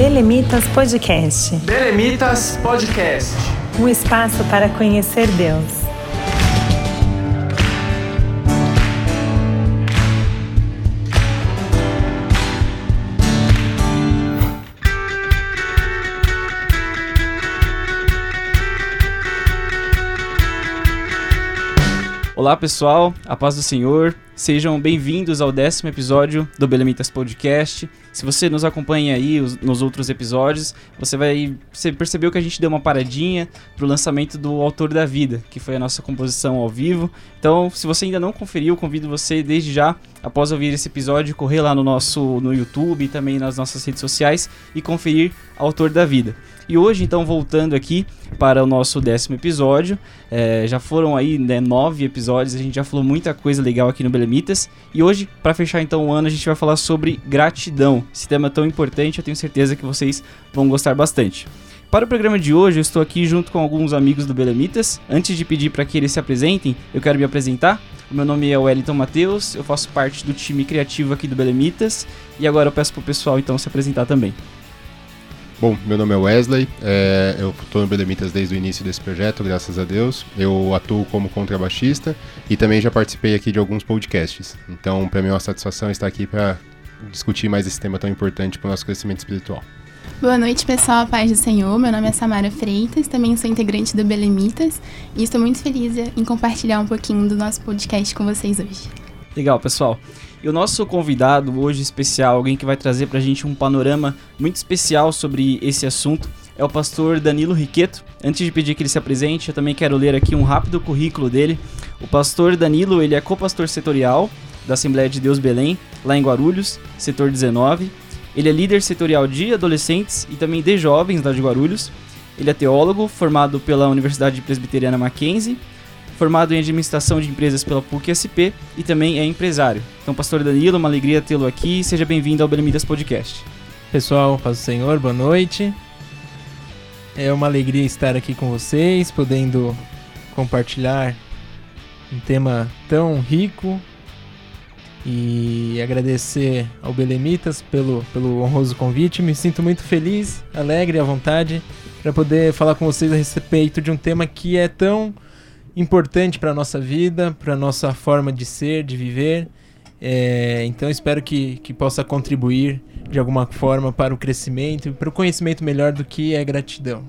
Belemitas Podcast. Belemitas Podcast. Um espaço para conhecer Deus. Olá pessoal, a paz do Senhor, sejam bem-vindos ao décimo episódio do Belemitas Podcast. Se você nos acompanha aí os, nos outros episódios, você vai. Você percebeu que a gente deu uma paradinha pro lançamento do Autor da Vida, que foi a nossa composição ao vivo. Então, se você ainda não conferiu, convido você desde já, após ouvir esse episódio, correr lá no nosso no YouTube e também nas nossas redes sociais e conferir Autor da Vida. E hoje, então, voltando aqui para o nosso décimo episódio, é, já foram aí né, nove episódios, a gente já falou muita coisa legal aqui no Belemitas. E hoje, para fechar então o ano, a gente vai falar sobre gratidão. Esse tema tão importante, eu tenho certeza que vocês vão gostar bastante. Para o programa de hoje, eu estou aqui junto com alguns amigos do Belemitas. Antes de pedir para que eles se apresentem, eu quero me apresentar. O meu nome é Wellington Matheus, eu faço parte do time criativo aqui do Belemitas. E agora eu peço para o pessoal então se apresentar também. Bom, meu nome é Wesley, é, eu estou no Belemitas desde o início desse projeto, graças a Deus. Eu atuo como contrabaixista e também já participei aqui de alguns podcasts. Então, para mim é uma satisfação estar aqui para discutir mais esse tema tão importante para o nosso crescimento espiritual. Boa noite, pessoal, paz do Senhor. Meu nome é Samara Freitas, também sou integrante do Belemitas e estou muito feliz em compartilhar um pouquinho do nosso podcast com vocês hoje. Legal, pessoal. E o nosso convidado hoje especial, alguém que vai trazer pra gente um panorama muito especial sobre esse assunto, é o pastor Danilo Riqueto. Antes de pedir que ele se apresente, eu também quero ler aqui um rápido currículo dele. O pastor Danilo, ele é co-pastor setorial da Assembleia de Deus Belém, lá em Guarulhos, setor 19. Ele é líder setorial de adolescentes e também de jovens lá de Guarulhos. Ele é teólogo, formado pela Universidade Presbiteriana Mackenzie formado em administração de empresas pela PUC-SP e também é empresário. Então, pastor Danilo, uma alegria tê-lo aqui. Seja bem-vindo ao Belemidas Podcast. Pessoal, paz do Senhor, boa noite. É uma alegria estar aqui com vocês, podendo compartilhar um tema tão rico e agradecer ao Belemitas pelo, pelo honroso convite. Me sinto muito feliz, alegre à vontade para poder falar com vocês a respeito de um tema que é tão importante para a nossa vida, para a nossa forma de ser, de viver. É, então espero que, que possa contribuir de alguma forma para o crescimento e para o conhecimento melhor do que é gratidão.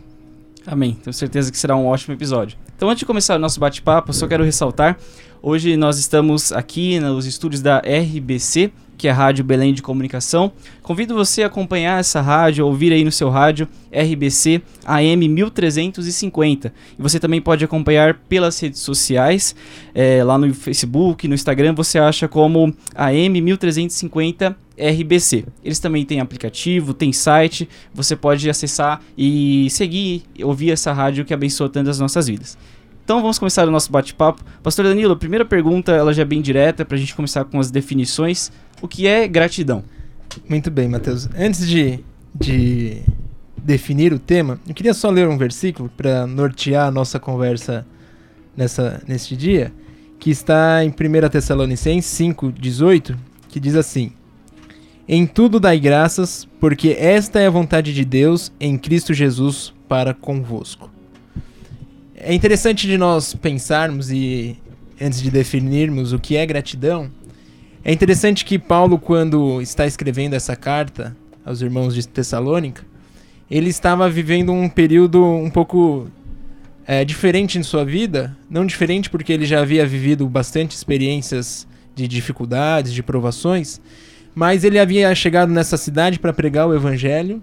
Amém. Tenho certeza que será um ótimo episódio. Então, antes de começar o nosso bate-papo, só quero ressaltar: hoje nós estamos aqui nos estúdios da RBC, que é a Rádio Belém de Comunicação. Convido você a acompanhar essa rádio, ouvir aí no seu rádio RBC AM 1350. E você também pode acompanhar pelas redes sociais, é, lá no Facebook, no Instagram, você acha como AM 1350 RBC. Eles também têm aplicativo, tem site, você pode acessar e seguir, ouvir essa rádio que abençoa tanto as nossas vidas. Então vamos começar o nosso bate-papo. Pastor Danilo, a primeira pergunta ela já é bem direta para a gente começar com as definições. O que é gratidão? Muito bem, Matheus. Antes de, de definir o tema, eu queria só ler um versículo para nortear a nossa conversa nessa, neste dia, que está em 1 Tessalonicenses 5,18, que diz assim: Em tudo dai graças, porque esta é a vontade de Deus em Cristo Jesus para convosco. É interessante de nós pensarmos e antes de definirmos o que é gratidão, é interessante que Paulo, quando está escrevendo essa carta aos irmãos de Tessalônica, ele estava vivendo um período um pouco é, diferente em sua vida. Não diferente porque ele já havia vivido bastante experiências de dificuldades, de provações, mas ele havia chegado nessa cidade para pregar o evangelho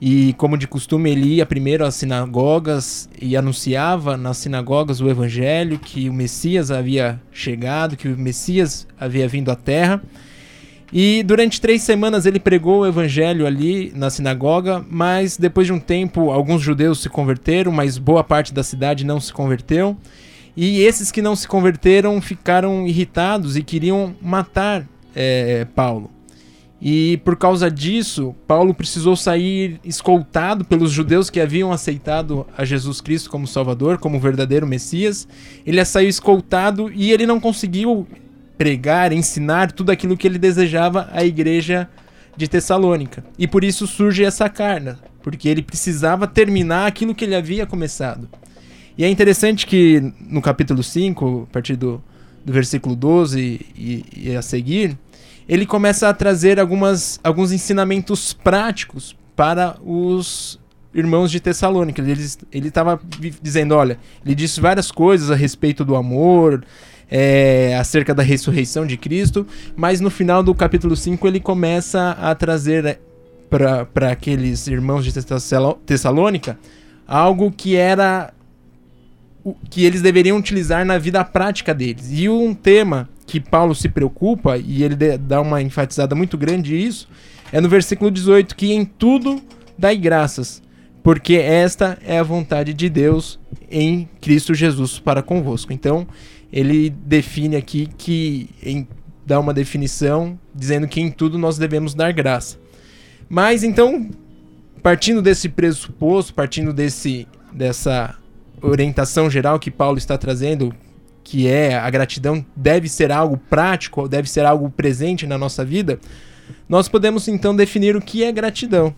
e, como de costume, ele ia primeiro às sinagogas e anunciava nas sinagogas o evangelho, que o Messias havia chegado, que o Messias havia vindo à terra. E durante três semanas ele pregou o evangelho ali na sinagoga, mas depois de um tempo alguns judeus se converteram, mas boa parte da cidade não se converteu. E esses que não se converteram ficaram irritados e queriam matar é, Paulo. E por causa disso, Paulo precisou sair escoltado pelos judeus que haviam aceitado a Jesus Cristo como Salvador, como verdadeiro Messias. Ele saiu escoltado e ele não conseguiu pregar, ensinar tudo aquilo que ele desejava à igreja de Tessalônica. E por isso surge essa carta, porque ele precisava terminar aquilo que ele havia começado. E é interessante que no capítulo 5, a partir do, do versículo 12 e, e a seguir, ele começa a trazer algumas, alguns ensinamentos práticos para os irmãos de Tessalônica. Ele estava dizendo: olha, ele disse várias coisas a respeito do amor, é, acerca da ressurreição de Cristo, mas no final do capítulo 5 ele começa a trazer é, para aqueles irmãos de Tessalônica algo que era que eles deveriam utilizar na vida prática deles. E um tema que Paulo se preocupa, e ele dá uma enfatizada muito grande isso, é no versículo 18, que em tudo dai graças, porque esta é a vontade de Deus em Cristo Jesus para convosco. Então, ele define aqui que em, dá uma definição dizendo que em tudo nós devemos dar graça. Mas então, partindo desse pressuposto, partindo desse dessa orientação geral que Paulo está trazendo, que é a gratidão deve ser algo prático, deve ser algo presente na nossa vida, nós podemos então definir o que é gratidão.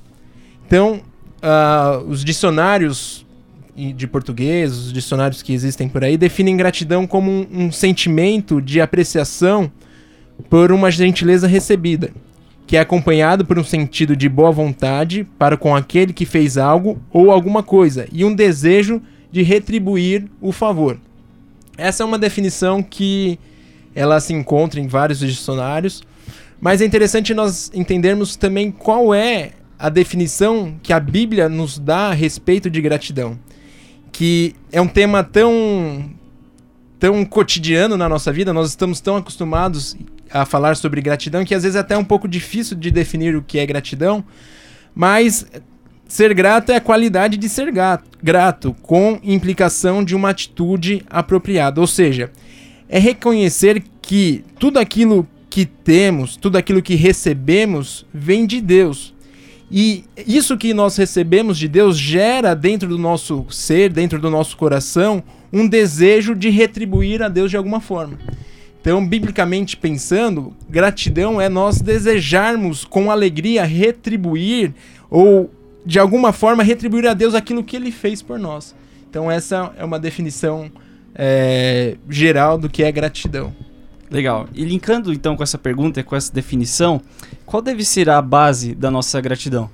Então, uh, os dicionários de português, os dicionários que existem por aí, definem gratidão como um, um sentimento de apreciação por uma gentileza recebida, que é acompanhado por um sentido de boa vontade para com aquele que fez algo ou alguma coisa, e um desejo de retribuir o favor. Essa é uma definição que ela se encontra em vários dicionários, mas é interessante nós entendermos também qual é a definição que a Bíblia nos dá a respeito de gratidão que é um tema tão tão cotidiano na nossa vida, nós estamos tão acostumados a falar sobre gratidão que às vezes é até um pouco difícil de definir o que é gratidão, mas ser grato é a qualidade de ser grato, com implicação de uma atitude apropriada, ou seja, é reconhecer que tudo aquilo que temos, tudo aquilo que recebemos vem de Deus e isso que nós recebemos de Deus gera dentro do nosso ser, dentro do nosso coração, um desejo de retribuir a Deus de alguma forma. Então, biblicamente pensando, gratidão é nós desejarmos com alegria retribuir ou de alguma forma retribuir a Deus aquilo que Ele fez por nós. Então, essa é uma definição é, geral do que é gratidão. Legal. E linkando então com essa pergunta, com essa definição, qual deve ser a base da nossa gratidão?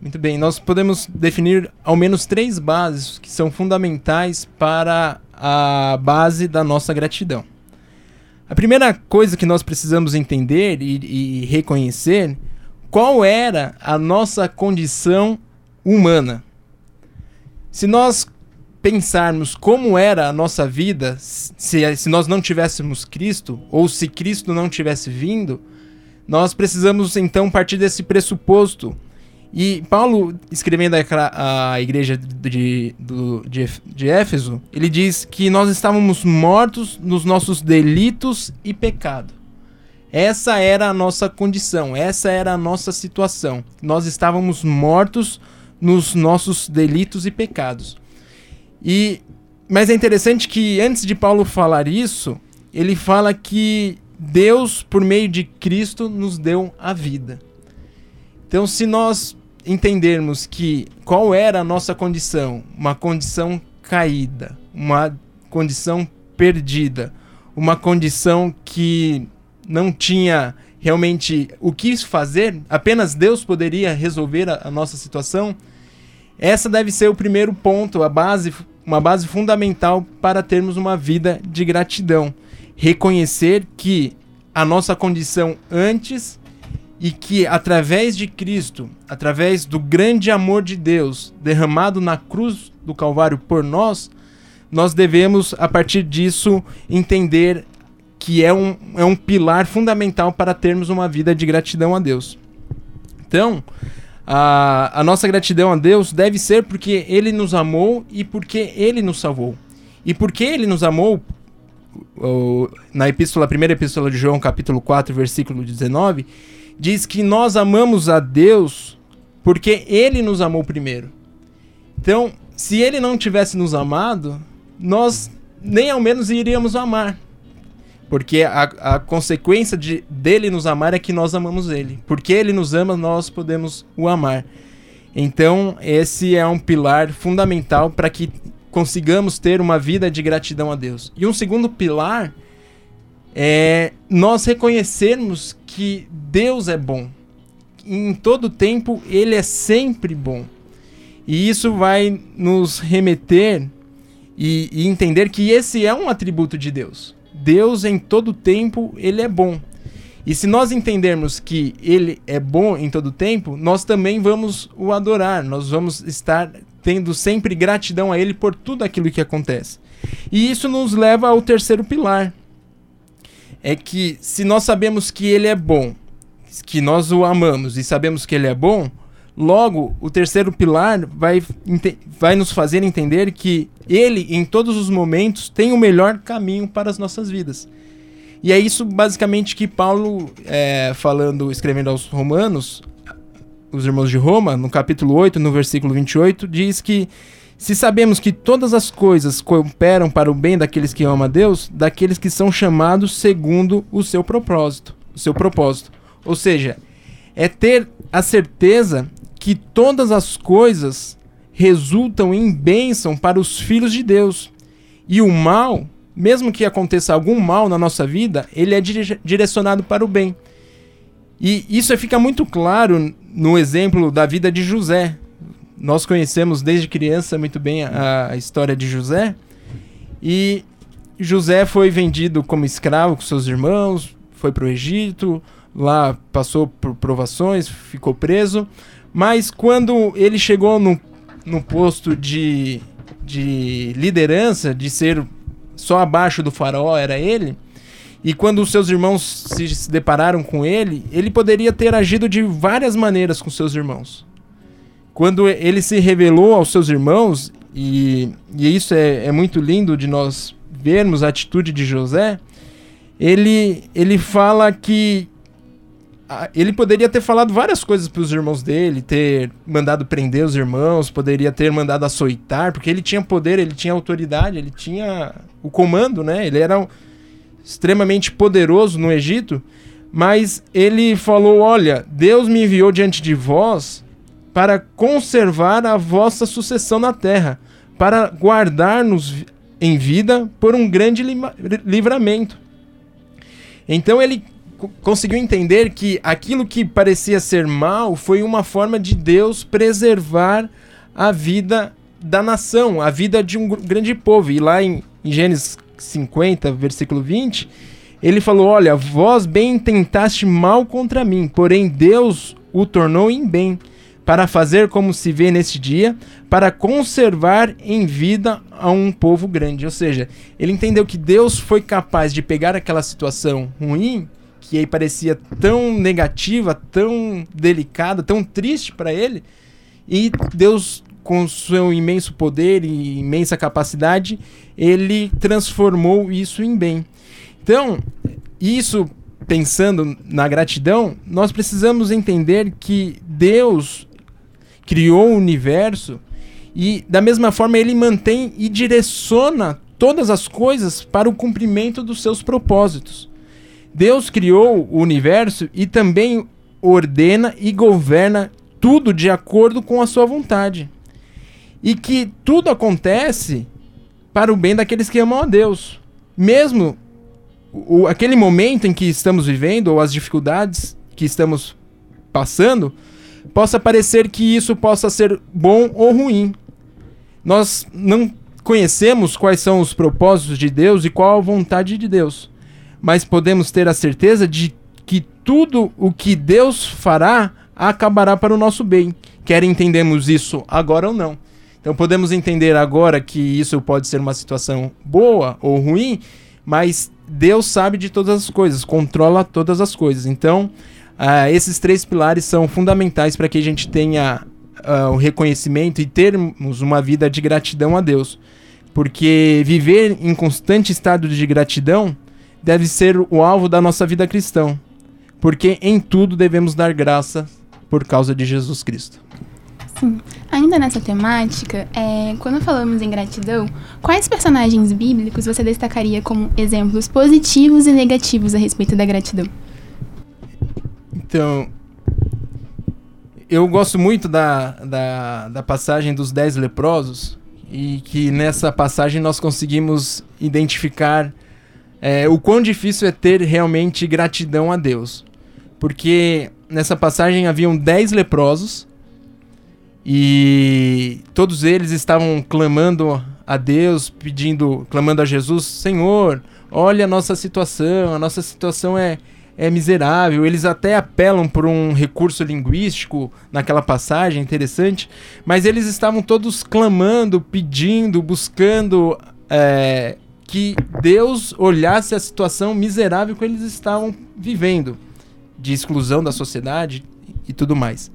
Muito bem, nós podemos definir ao menos três bases que são fundamentais para a base da nossa gratidão. A primeira coisa que nós precisamos entender e, e reconhecer qual era a nossa condição humana. Se nós pensarmos como era a nossa vida se, se nós não tivéssemos Cristo, ou se Cristo não tivesse vindo, nós precisamos então partir desse pressuposto. E Paulo, escrevendo a, a igreja de, de, de Éfeso, ele diz que nós estávamos mortos nos nossos delitos e pecado. Essa era a nossa condição, essa era a nossa situação. Nós estávamos mortos nos nossos delitos e pecados. E mas é interessante que antes de Paulo falar isso, ele fala que Deus, por meio de Cristo, nos deu a vida. Então, se nós entendermos que qual era a nossa condição, uma condição caída, uma condição perdida, uma condição que não tinha realmente o que fazer, apenas Deus poderia resolver a, a nossa situação. Essa deve ser o primeiro ponto, a base uma base fundamental para termos uma vida de gratidão. Reconhecer que a nossa condição antes e que através de Cristo, através do grande amor de Deus derramado na cruz do Calvário por nós, nós devemos, a partir disso, entender que é um, é um pilar fundamental para termos uma vida de gratidão a Deus. Então, a, a nossa gratidão a Deus deve ser porque Ele nos amou e porque Ele nos salvou. E porque Ele nos amou, na epístola, primeira epístola de João, capítulo 4, versículo 19, diz que nós amamos a Deus porque Ele nos amou primeiro. Então, se Ele não tivesse nos amado, nós nem ao menos iríamos amar. Porque a, a consequência de, dele nos amar é que nós amamos ele. Porque ele nos ama, nós podemos o amar. Então, esse é um pilar fundamental para que consigamos ter uma vida de gratidão a Deus. E um segundo pilar é nós reconhecermos que Deus é bom. Em todo tempo, ele é sempre bom. E isso vai nos remeter e, e entender que esse é um atributo de Deus. Deus, em todo tempo, ele é bom. E se nós entendermos que ele é bom em todo tempo, nós também vamos o adorar, nós vamos estar tendo sempre gratidão a ele por tudo aquilo que acontece. E isso nos leva ao terceiro pilar. É que se nós sabemos que ele é bom, que nós o amamos e sabemos que ele é bom, logo o terceiro pilar vai, vai nos fazer entender que ele, em todos os momentos, tem o melhor caminho para as nossas vidas. E é isso basicamente que Paulo, é, falando, escrevendo aos Romanos, os irmãos de Roma, no capítulo 8, no versículo 28, diz que se sabemos que todas as coisas cooperam para o bem daqueles que amam a Deus, daqueles que são chamados segundo o seu propósito, o seu propósito. Ou seja, é ter a certeza que todas as coisas resultam em bênção para os filhos de Deus. E o mal mesmo que aconteça algum mal na nossa vida, ele é dire direcionado para o bem. E isso fica muito claro no exemplo da vida de José. Nós conhecemos desde criança muito bem a, a história de José. E José foi vendido como escravo com seus irmãos, foi para o Egito, lá passou por provações, ficou preso. Mas quando ele chegou no, no posto de, de liderança, de ser só abaixo do faraó era ele. E quando os seus irmãos se depararam com ele, ele poderia ter agido de várias maneiras com seus irmãos. Quando ele se revelou aos seus irmãos, e, e isso é, é muito lindo de nós vermos a atitude de José, ele, ele fala que ele poderia ter falado várias coisas para os irmãos dele, ter mandado prender os irmãos, poderia ter mandado açoitar, porque ele tinha poder, ele tinha autoridade, ele tinha o comando, né? Ele era um, extremamente poderoso no Egito, mas ele falou: Olha, Deus me enviou diante de vós para conservar a vossa sucessão na terra, para guardar-nos em vida por um grande livramento. Então ele conseguiu entender que aquilo que parecia ser mal foi uma forma de Deus preservar a vida da nação, a vida de um grande povo. E lá em, em Gênesis 50, versículo 20, ele falou: Olha, vós bem tentaste mal contra mim, porém Deus o tornou em bem, para fazer como se vê neste dia, para conservar em vida a um povo grande. Ou seja, ele entendeu que Deus foi capaz de pegar aquela situação ruim que aí parecia tão negativa, tão delicada, tão triste para ele, e Deus com seu imenso poder e imensa capacidade, ele transformou isso em bem. Então, isso pensando na gratidão, nós precisamos entender que Deus criou o universo e da mesma forma ele mantém e direciona todas as coisas para o cumprimento dos seus propósitos. Deus criou o universo e também ordena e governa tudo de acordo com a sua vontade. E que tudo acontece para o bem daqueles que amam a Deus. Mesmo o, aquele momento em que estamos vivendo, ou as dificuldades que estamos passando, possa parecer que isso possa ser bom ou ruim. Nós não conhecemos quais são os propósitos de Deus e qual a vontade de Deus mas podemos ter a certeza de que tudo o que Deus fará acabará para o nosso bem. Quer entendemos isso agora ou não. Então podemos entender agora que isso pode ser uma situação boa ou ruim, mas Deus sabe de todas as coisas, controla todas as coisas. Então, uh, esses três pilares são fundamentais para que a gente tenha uh, o reconhecimento e termos uma vida de gratidão a Deus. Porque viver em constante estado de gratidão deve ser o alvo da nossa vida cristã, porque em tudo devemos dar graça por causa de Jesus Cristo. Sim. Ainda nessa temática, é, quando falamos em gratidão, quais personagens bíblicos você destacaria como exemplos positivos e negativos a respeito da gratidão? Então, eu gosto muito da, da, da passagem dos dez leprosos e que nessa passagem nós conseguimos identificar é, o quão difícil é ter realmente gratidão a Deus. Porque nessa passagem haviam dez leprosos e todos eles estavam clamando a Deus, pedindo, clamando a Jesus, Senhor, olha a nossa situação, a nossa situação é, é miserável. Eles até apelam por um recurso linguístico naquela passagem interessante, mas eles estavam todos clamando, pedindo, buscando é, que Deus olhasse a situação miserável que eles estavam vivendo, de exclusão da sociedade e tudo mais.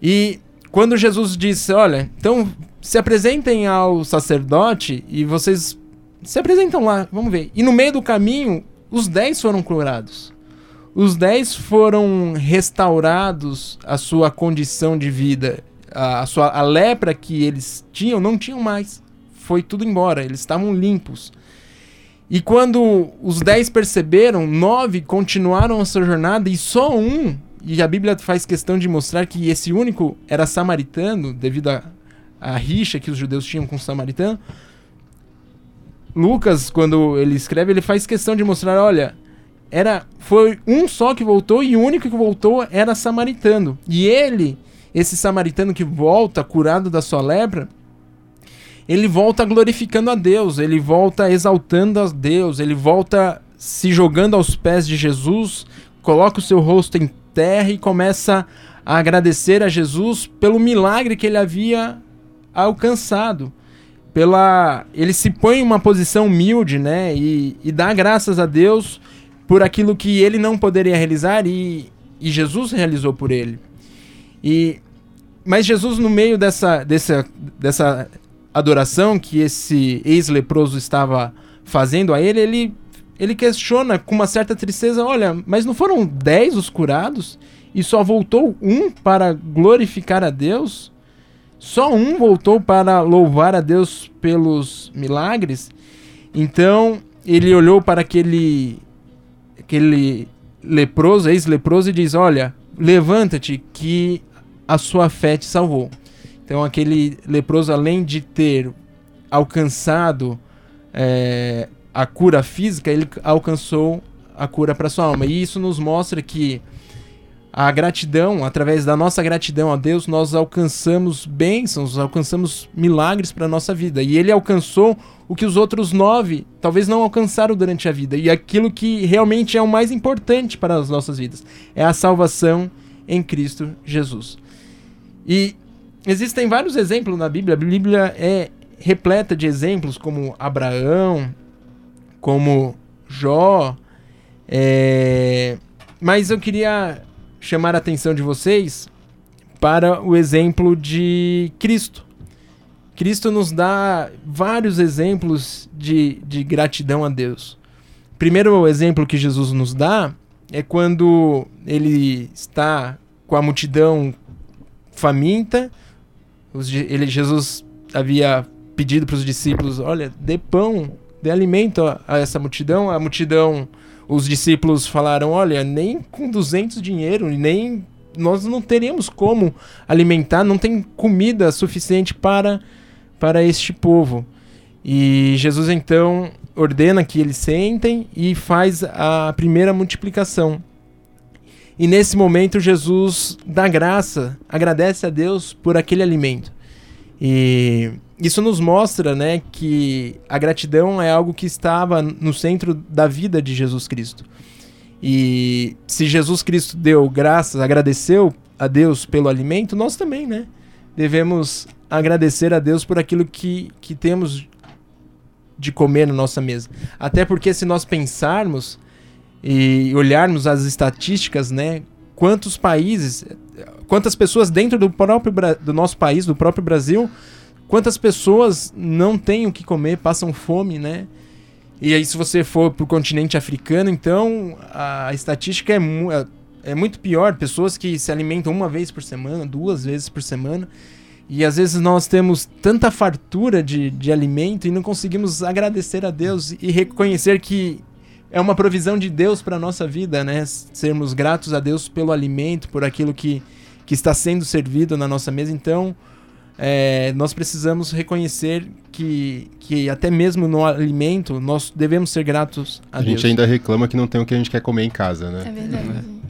E quando Jesus disse: Olha, então se apresentem ao sacerdote e vocês se apresentam lá, vamos ver. E no meio do caminho, os dez foram curados. Os dez foram restaurados a sua condição de vida. A, sua, a lepra que eles tinham, não tinham mais. Foi tudo embora, eles estavam limpos. E quando os dez perceberam, nove continuaram a sua jornada e só um e a Bíblia faz questão de mostrar que esse único era samaritano, devido à rixa que os judeus tinham com o samaritano. Lucas, quando ele escreve, ele faz questão de mostrar, olha, era foi um só que voltou e o único que voltou era samaritano. E ele, esse samaritano que volta curado da sua lepra, ele volta glorificando a Deus, ele volta exaltando a Deus, ele volta se jogando aos pés de Jesus, coloca o seu rosto em terra e começa a agradecer a Jesus pelo milagre que ele havia alcançado. Pela ele se põe em uma posição humilde, né, e, e dá graças a Deus por aquilo que ele não poderia realizar e, e Jesus realizou por ele. E mas Jesus no meio dessa dessa dessa adoração que esse ex-leproso estava fazendo a ele, ele ele questiona com uma certa tristeza: olha, mas não foram dez os curados? E só voltou um para glorificar a Deus? Só um voltou para louvar a Deus pelos milagres? Então ele olhou para aquele, aquele leproso, ex-leproso, e diz: Olha, levanta-te, que a sua fé te salvou. Então aquele leproso, além de ter alcançado é, a cura física, ele alcançou a cura para sua alma. E isso nos mostra que a gratidão, através da nossa gratidão a Deus, nós alcançamos bênçãos, alcançamos milagres para nossa vida. E ele alcançou o que os outros nove talvez não alcançaram durante a vida. E aquilo que realmente é o mais importante para as nossas vidas é a salvação em Cristo Jesus. E existem vários exemplos na Bíblia. A Bíblia é repleta de exemplos como Abraão, como Jó. É... Mas eu queria chamar a atenção de vocês para o exemplo de Cristo. Cristo nos dá vários exemplos de, de gratidão a Deus. Primeiro exemplo que Jesus nos dá é quando ele está com a multidão faminta. Ele, Jesus havia pedido para os discípulos: Olha, dê pão dê alimento a, essa multidão. A multidão, os discípulos falaram: olha, nem com 200 dinheiro, nem nós não teríamos como alimentar, não tem comida suficiente para, para este povo. E Jesus então ordena que eles sentem e faz a primeira multiplicação. E nesse momento Jesus dá graça, agradece a Deus por aquele alimento. E isso nos mostra, né, que a gratidão é algo que estava no centro da vida de Jesus Cristo. E se Jesus Cristo deu graças, agradeceu a Deus pelo alimento, nós também, né? Devemos agradecer a Deus por aquilo que, que temos de comer na nossa mesa. Até porque se nós pensarmos e olharmos as estatísticas, né, quantos países, quantas pessoas dentro do próprio do nosso país, do próprio Brasil, Quantas pessoas não têm o que comer, passam fome, né? E aí, se você for pro continente africano, então a estatística é, é muito pior pessoas que se alimentam uma vez por semana, duas vezes por semana. E às vezes nós temos tanta fartura de, de alimento e não conseguimos agradecer a Deus e reconhecer que é uma provisão de Deus para a nossa vida, né? Sermos gratos a Deus pelo alimento, por aquilo que, que está sendo servido na nossa mesa. Então, é, nós precisamos reconhecer que, que até mesmo no alimento nós devemos ser gratos a, A Deus. gente ainda reclama que não tem o que a gente quer comer em casa, né? É verdade.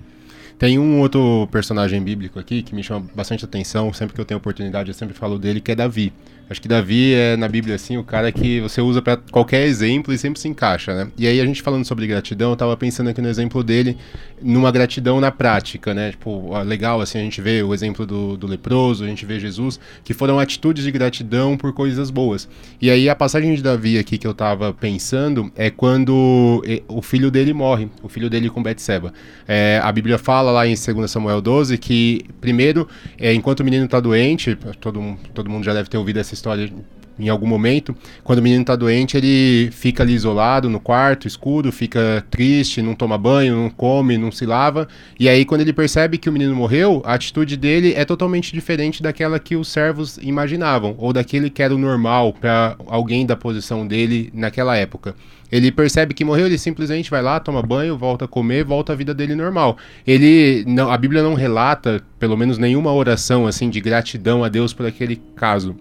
Tem um outro personagem bíblico aqui que me chama bastante atenção, sempre que eu tenho oportunidade, eu sempre falo dele, que é Davi. Acho que Davi é na Bíblia assim o cara que você usa para qualquer exemplo e sempre se encaixa, né? E aí a gente falando sobre gratidão, eu tava pensando aqui no exemplo dele, numa gratidão na prática, né? Tipo, legal assim a gente vê o exemplo do, do leproso, a gente vê Jesus, que foram atitudes de gratidão por coisas boas. E aí a passagem de Davi aqui que eu tava pensando é quando o filho dele morre, o filho dele com Betseba. É, a Bíblia fala lá em 2 Samuel 12 que primeiro, é, enquanto o menino tá doente, todo, todo mundo já deve ter ouvido essa em algum momento, quando o menino tá doente, ele fica ali isolado no quarto, escuro, fica triste, não toma banho, não come, não se lava. E aí, quando ele percebe que o menino morreu, a atitude dele é totalmente diferente daquela que os servos imaginavam, ou daquele que era o normal para alguém da posição dele naquela época. Ele percebe que morreu, ele simplesmente vai lá, toma banho, volta a comer, volta à vida dele normal. Ele não, a Bíblia não relata, pelo menos nenhuma oração assim de gratidão a Deus por aquele caso.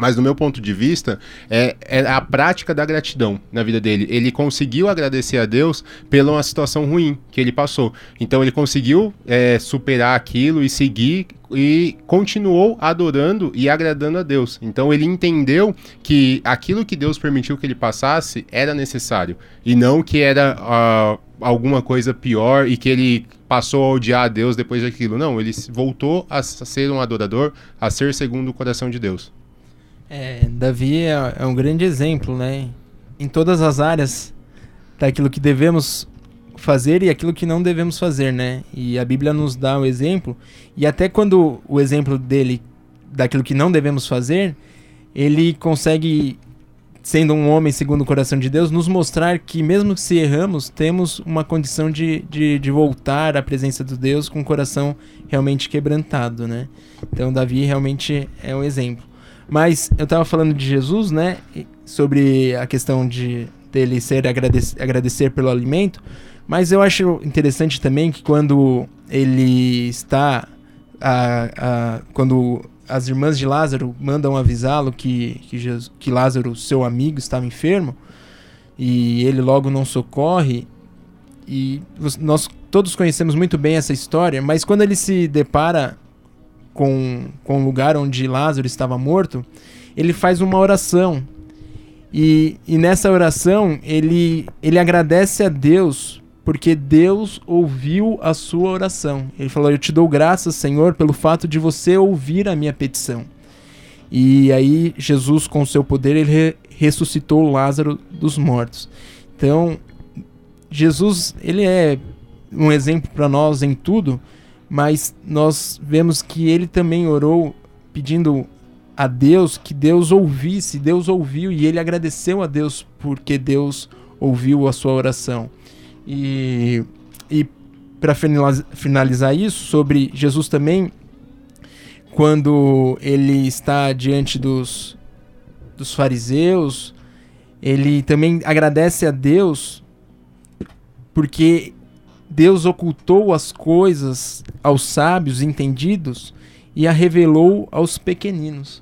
Mas do meu ponto de vista, é, é a prática da gratidão na vida dele. Ele conseguiu agradecer a Deus pela uma situação ruim que ele passou. Então ele conseguiu é, superar aquilo e seguir e continuou adorando e agradando a Deus. Então ele entendeu que aquilo que Deus permitiu que ele passasse era necessário e não que era ah, alguma coisa pior e que ele passou a odiar a Deus depois daquilo. Não, ele voltou a ser um adorador, a ser segundo o coração de Deus. É, Davi é, é um grande exemplo, né? Em todas as áreas daquilo que devemos fazer e aquilo que não devemos fazer, né? E a Bíblia nos dá o exemplo, e até quando o exemplo dele daquilo que não devemos fazer, ele consegue, sendo um homem segundo o coração de Deus, nos mostrar que mesmo se erramos, temos uma condição de, de, de voltar à presença de Deus com o coração realmente quebrantado, né? Então Davi realmente é um exemplo. Mas eu tava falando de Jesus, né? Sobre a questão de dele ser agradecer, agradecer pelo alimento. Mas eu acho interessante também que quando ele está. a- a- quando as irmãs de Lázaro mandam avisá-lo que, que, que Lázaro, seu amigo, estava enfermo, e ele logo não socorre. E nós todos conhecemos muito bem essa história, mas quando ele se depara com, com o lugar onde Lázaro estava morto, ele faz uma oração. E, e nessa oração ele, ele agradece a Deus porque Deus ouviu a sua oração. Ele falou: Eu te dou graças, Senhor, pelo fato de você ouvir a minha petição. E aí Jesus, com o seu poder, ele re- ressuscitou Lázaro dos mortos. Então, Jesus, ele é um exemplo para nós em tudo, mas nós vemos que ele também orou pedindo a Deus que Deus ouvisse, Deus ouviu e ele agradeceu a Deus porque Deus ouviu a sua oração. E, e para finalizar isso, sobre Jesus também, quando ele está diante dos, dos fariseus, ele também agradece a Deus porque Deus ocultou as coisas aos sábios entendidos e a revelou aos pequeninos.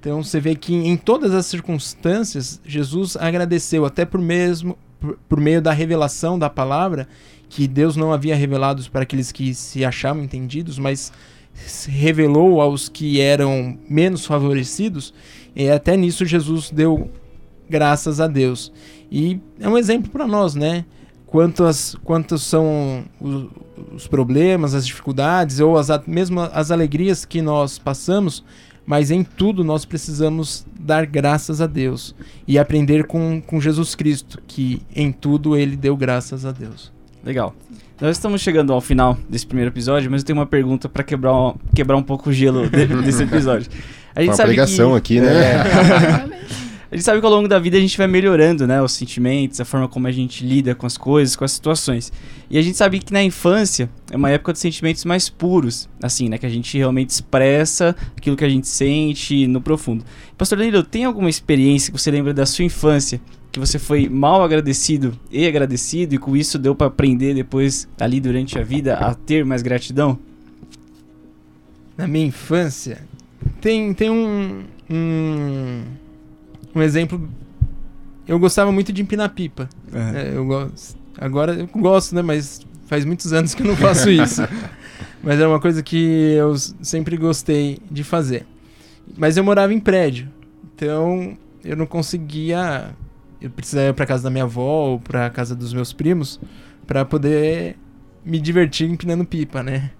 Então você vê que em todas as circunstâncias Jesus agradeceu até por mesmo por, por meio da revelação da palavra que Deus não havia revelado para aqueles que se achavam entendidos, mas revelou aos que eram menos favorecidos. E até nisso Jesus deu graças a Deus. E é um exemplo para nós, né? Quantas, quantos são os, os problemas, as dificuldades ou as, mesmo as alegrias que nós passamos, mas em tudo nós precisamos dar graças a Deus e aprender com, com Jesus Cristo, que em tudo ele deu graças a Deus. Legal. Nós estamos chegando ao final desse primeiro episódio, mas eu tenho uma pergunta para quebrar, um- quebrar um pouco o gelo de- desse episódio. A gente Uma sabe pregação que, aqui, né? É. A gente sabe que ao longo da vida a gente vai melhorando, né? Os sentimentos, a forma como a gente lida com as coisas, com as situações. E a gente sabe que na infância é uma época de sentimentos mais puros, assim, né? Que a gente realmente expressa aquilo que a gente sente no profundo. Pastor Danilo, tem alguma experiência que você lembra da sua infância que você foi mal agradecido e agradecido e com isso deu para aprender depois ali durante a vida a ter mais gratidão? Na minha infância, tem, tem um, um, um exemplo. Eu gostava muito de empinar pipa. É, eu gosto. Agora eu gosto, né? Mas faz muitos anos que eu não faço isso. Mas era uma coisa que eu sempre gostei de fazer. Mas eu morava em prédio. Então eu não conseguia. Eu precisava ir pra casa da minha avó ou pra casa dos meus primos para poder me divertir empinando pipa, né?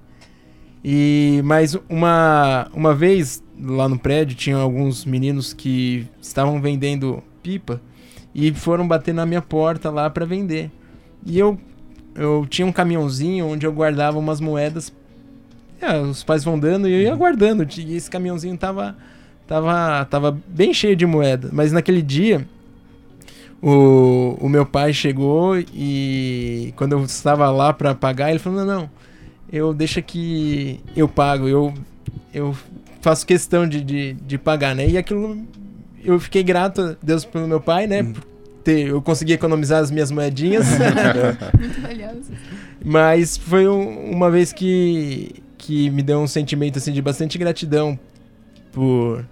E mas uma uma vez lá no prédio tinha alguns meninos que estavam vendendo pipa e foram bater na minha porta lá para vender. E eu eu tinha um caminhãozinho onde eu guardava umas moedas. É, os pais vão dando e eu ia guardando. E esse caminhãozinho tava tava tava bem cheio de moeda, mas naquele dia o, o meu pai chegou e quando eu estava lá para pagar, ele falou: "Não, não, eu deixa que eu pago, eu eu faço questão de, de, de pagar, né? E aquilo eu fiquei grato a Deus pelo meu pai, né? Hum. Por ter, eu consegui economizar as minhas moedinhas. Muito valioso. Mas foi um, uma vez que, que me deu um sentimento assim de bastante gratidão por,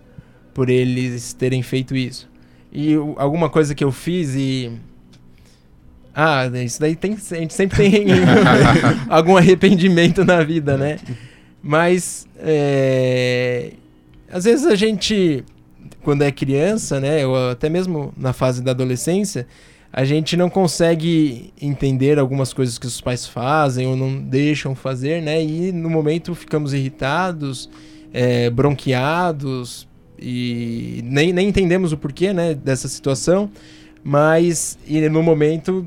por eles terem feito isso. E alguma coisa que eu fiz e ah, isso daí tem, a gente sempre tem algum arrependimento na vida, né? Mas é, às vezes a gente, quando é criança, né, ou até mesmo na fase da adolescência, a gente não consegue entender algumas coisas que os pais fazem ou não deixam fazer, né? E no momento ficamos irritados, é, bronqueados e nem, nem entendemos o porquê, né, dessa situação. Mas e no momento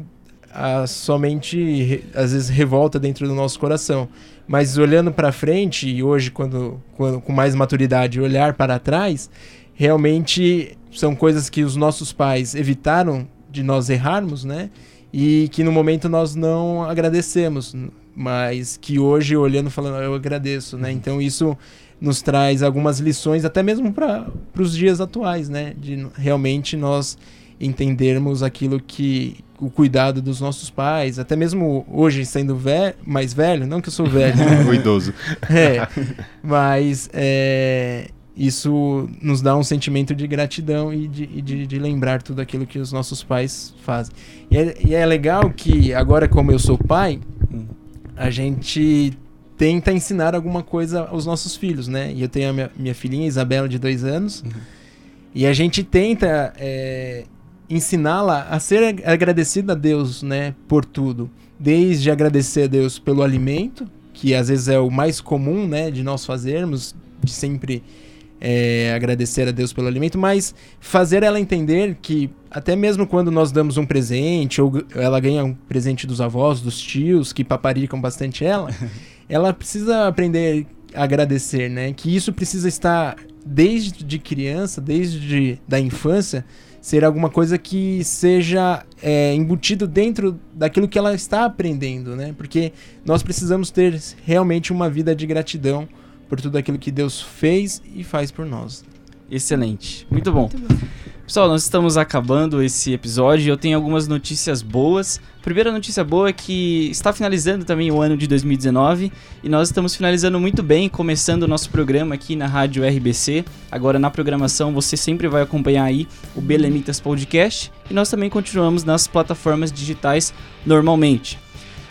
a, somente às vezes revolta dentro do nosso coração. Mas olhando para frente e hoje quando, quando com mais maturidade olhar para trás, realmente são coisas que os nossos pais evitaram de nós errarmos, né? E que no momento nós não agradecemos, mas que hoje olhando falando eu agradeço, né? Então isso nos traz algumas lições até mesmo para os dias atuais, né? De realmente nós entendermos aquilo que o cuidado dos nossos pais, até mesmo hoje sendo ve mais velho, não que eu sou velho, o idoso. É, mas é, isso nos dá um sentimento de gratidão e de, e de, de, lembrar tudo aquilo que os nossos pais fazem. E é, e é legal que agora como eu sou pai, a gente tenta ensinar alguma coisa aos nossos filhos, né? E eu tenho a minha, minha filhinha Isabela de dois anos. Uhum. E a gente tenta é, ensiná-la a ser agradecida a Deus, né, por tudo. Desde agradecer a Deus pelo alimento, que às vezes é o mais comum, né, de nós fazermos, de sempre é, agradecer a Deus pelo alimento, mas fazer ela entender que até mesmo quando nós damos um presente ou ela ganha um presente dos avós, dos tios que paparicam bastante ela, ela precisa aprender a agradecer, né? Que isso precisa estar desde criança, desde da infância, ser alguma coisa que seja é, embutido dentro daquilo que ela está aprendendo, né? Porque nós precisamos ter realmente uma vida de gratidão por tudo aquilo que Deus fez e faz por nós. Excelente, muito bom. Muito bom. Pessoal, nós estamos acabando esse episódio e eu tenho algumas notícias boas. A primeira notícia boa é que está finalizando também o ano de 2019 e nós estamos finalizando muito bem, começando o nosso programa aqui na Rádio RBC. Agora na programação você sempre vai acompanhar aí o Belemitas Podcast e nós também continuamos nas plataformas digitais normalmente.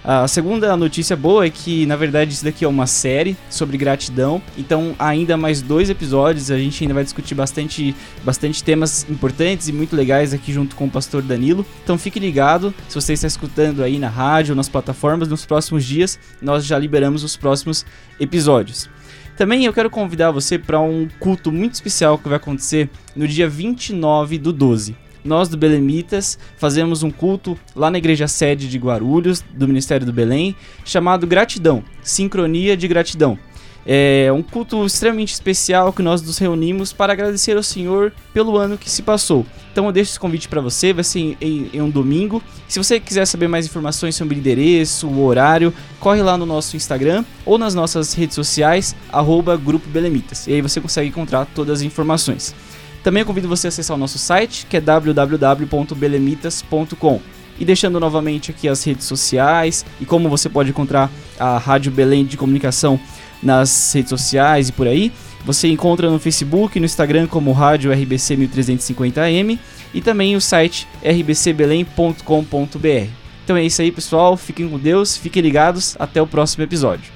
A segunda notícia boa é que, na verdade, isso daqui é uma série sobre gratidão. Então, ainda mais dois episódios. A gente ainda vai discutir bastante, bastante temas importantes e muito legais aqui junto com o pastor Danilo. Então, fique ligado. Se você está escutando aí na rádio, nas plataformas, nos próximos dias, nós já liberamos os próximos episódios. Também eu quero convidar você para um culto muito especial que vai acontecer no dia 29 do 12 nós do Belemitas fazemos um culto lá na igreja sede de Guarulhos, do Ministério do Belém, chamado Gratidão, Sincronia de Gratidão. É um culto extremamente especial que nós nos reunimos para agradecer ao Senhor pelo ano que se passou. Então eu deixo esse convite para você, vai ser em, em, em, um domingo. Se você quiser saber mais informações sobre o endereço, o horário, corre lá no nosso Instagram ou nas nossas redes sociais, arroba Grupo Belemitas. E aí você consegue encontrar todas as informações. Também convido você a acessar o nosso site, que é www.belemitas.com. E deixando novamente aqui as redes sociais e como você pode encontrar a Rádio Belém de Comunicação nas redes sociais e por aí. Você encontra no Facebook e no Instagram como Rádio RBC 1350M e também o site rbcbelém.com.br. Então é isso aí, pessoal. Fiquem com Deus, fiquem ligados. Até o próximo episódio.